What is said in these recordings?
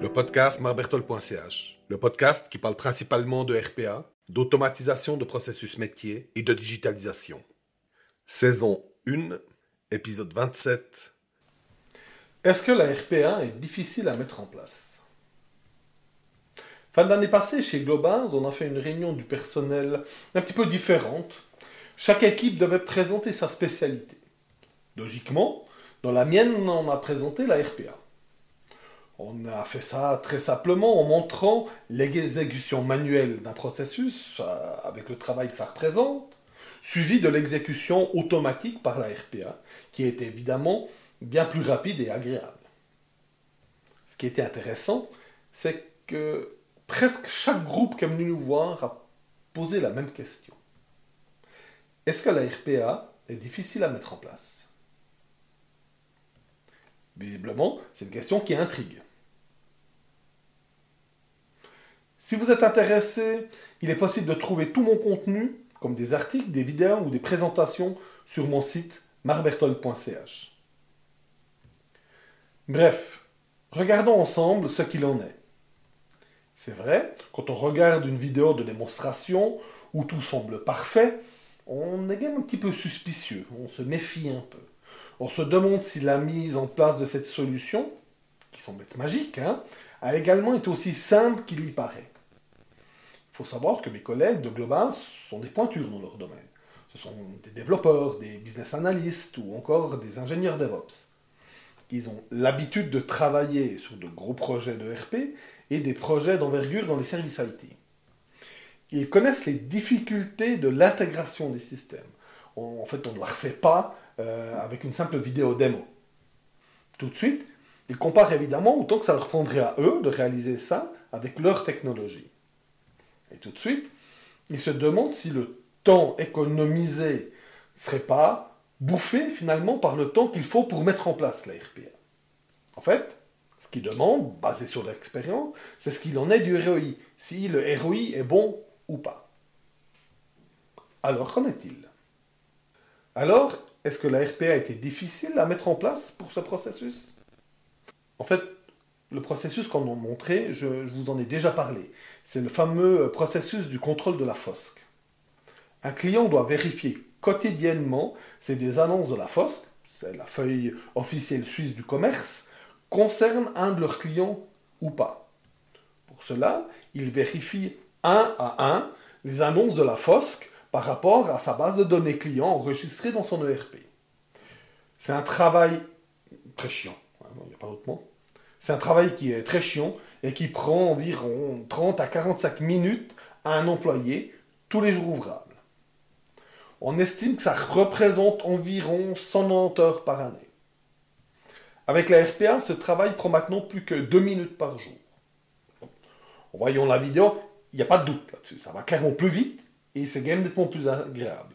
Le podcast marbertol.ch, le podcast qui parle principalement de RPA, d'automatisation de processus métiers et de digitalisation. Saison 1, épisode 27. Est-ce que la RPA est difficile à mettre en place? Fin d'année passée, chez Globaz, on a fait une réunion du personnel un petit peu différente. Chaque équipe devait présenter sa spécialité. Logiquement, dans la mienne, on a présenté la RPA. On a fait ça très simplement en montrant l'exécution manuelle d'un processus euh, avec le travail que ça représente, suivi de l'exécution automatique par la RPA, qui est évidemment bien plus rapide et agréable. Ce qui était intéressant, c'est que presque chaque groupe qui est venu nous voir a posé la même question. Est-ce que la RPA est difficile à mettre en place? Visiblement, c'est une question qui intrigue. Si vous êtes intéressé, il est possible de trouver tout mon contenu, comme des articles, des vidéos ou des présentations, sur mon site marbertol.ch. Bref, regardons ensemble ce qu'il en est. C'est vrai, quand on regarde une vidéo de démonstration où tout semble parfait, on est même un petit peu suspicieux, on se méfie un peu. On se demande si la mise en place de cette solution, qui semble être magique, hein, a également été aussi simple qu'il y paraît. Il faut savoir que mes collègues de Global sont des pointures dans leur domaine. Ce sont des développeurs, des business analysts ou encore des ingénieurs DevOps. Ils ont l'habitude de travailler sur de gros projets de RP et des projets d'envergure dans les services IT. Ils connaissent les difficultés de l'intégration des systèmes. En fait, on ne leur fait pas euh, avec une simple vidéo démo. Tout de suite, ils comparent évidemment autant que ça leur prendrait à eux de réaliser ça avec leur technologie. Et tout de suite, ils se demandent si le temps économisé serait pas bouffé finalement par le temps qu'il faut pour mettre en place la RPA. En fait, ce qu'ils demandent, basé sur l'expérience, c'est ce qu'il en est du ROI, si le ROI est bon ou pas. Alors qu'en est-il? Alors, est-ce que la RPA a été difficile à mettre en place pour ce processus? En fait, le processus qu'on a montré, je, vous en ai déjà parlé. C'est le fameux processus du contrôle de la FOSC. Un client doit vérifier quotidiennement si des annonces de la FOSC, c'est la feuille officielle suisse du commerce, concernent un de leurs clients ou pas. Pour cela, il vérifie un à un les annonces de la FOSC par rapport à sa base de données client enregistrée dans son ERP. C'est un travail très chiant, hein, il n'y a pas d'autre mot. C'est un travail qui est très chiant et qui prend environ 30 à 45 minutes à un employé tous les jours ouvrables. On estime que ça représente environ 190 heures par année. Avec la RPA, ce travail prend maintenant plus que 2 minutes par jour. En voyant la vidéo, il n'y a pas de doute là-dessus. Ça va clairement plus vite et c'est même nettement plus agréable.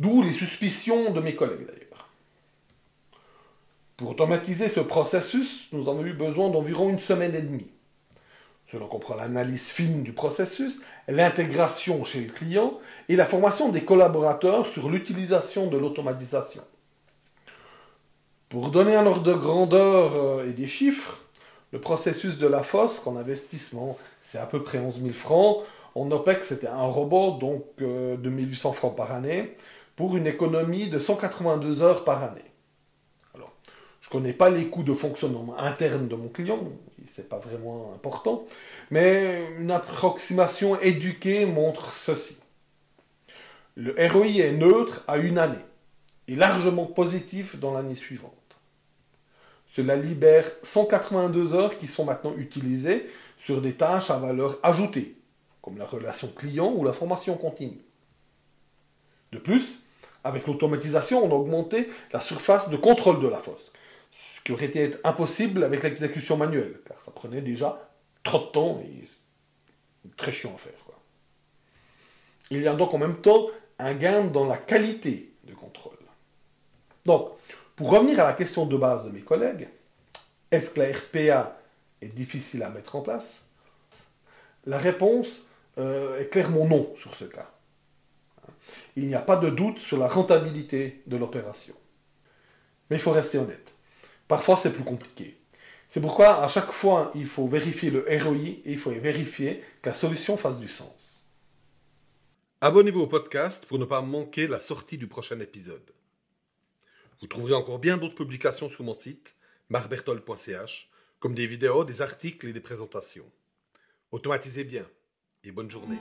D'où les suspicions de mes collègues d'ailleurs. Pour automatiser ce processus, nous avons eu besoin d'environ une semaine et demie. Cela comprend l'analyse fine du processus, l'intégration chez le client et la formation des collaborateurs sur l'utilisation de l'automatisation. Pour donner un ordre de grandeur euh, et des chiffres, le processus de la fosse en investissement, c'est à peu près 11 000 francs. En OPEX, c'était un robot, donc euh, de 1800 francs par année, pour une économie de 182 heures par année. Alors, je ne connais pas les coûts de fonctionnement interne de mon client, c'est pas vraiment important, mais une approximation éduquée montre ceci. Le ROI est neutre à une année et largement positif dans l'année suivante. Cela libère 182 heures qui sont maintenant utilisées sur des tâches à valeur ajoutée, comme la relation client ou la formation continue. De plus, avec l'automatisation, on a augmenté la surface de contrôle de la fosse, ce qui aurait été impossible avec l'exécution manuelle, car ça prenait déjà trop de temps et très chiant à faire. Il y a donc en même temps un gain dans la qualité de contrôle. Donc, pour revenir à la question de base de mes collègues, est-ce que la RPA est difficile à mettre en place? La réponse euh, est clairement non sur ce cas. Il n'y a pas de doute sur la rentabilité de l'opération. Mais il faut rester honnête. Parfois, c'est plus compliqué. C'est pourquoi, à chaque fois, il faut vérifier le ROI et il faut vérifier que la solution fasse du sens. Abonnez-vous au podcast pour ne pas manquer la sortie du prochain épisode. Vous trouverez encore bien d'autres publications sur mon site, marbertol.ch, comme des vidéos, des articles et des présentations. Automatisez bien et bonne journée.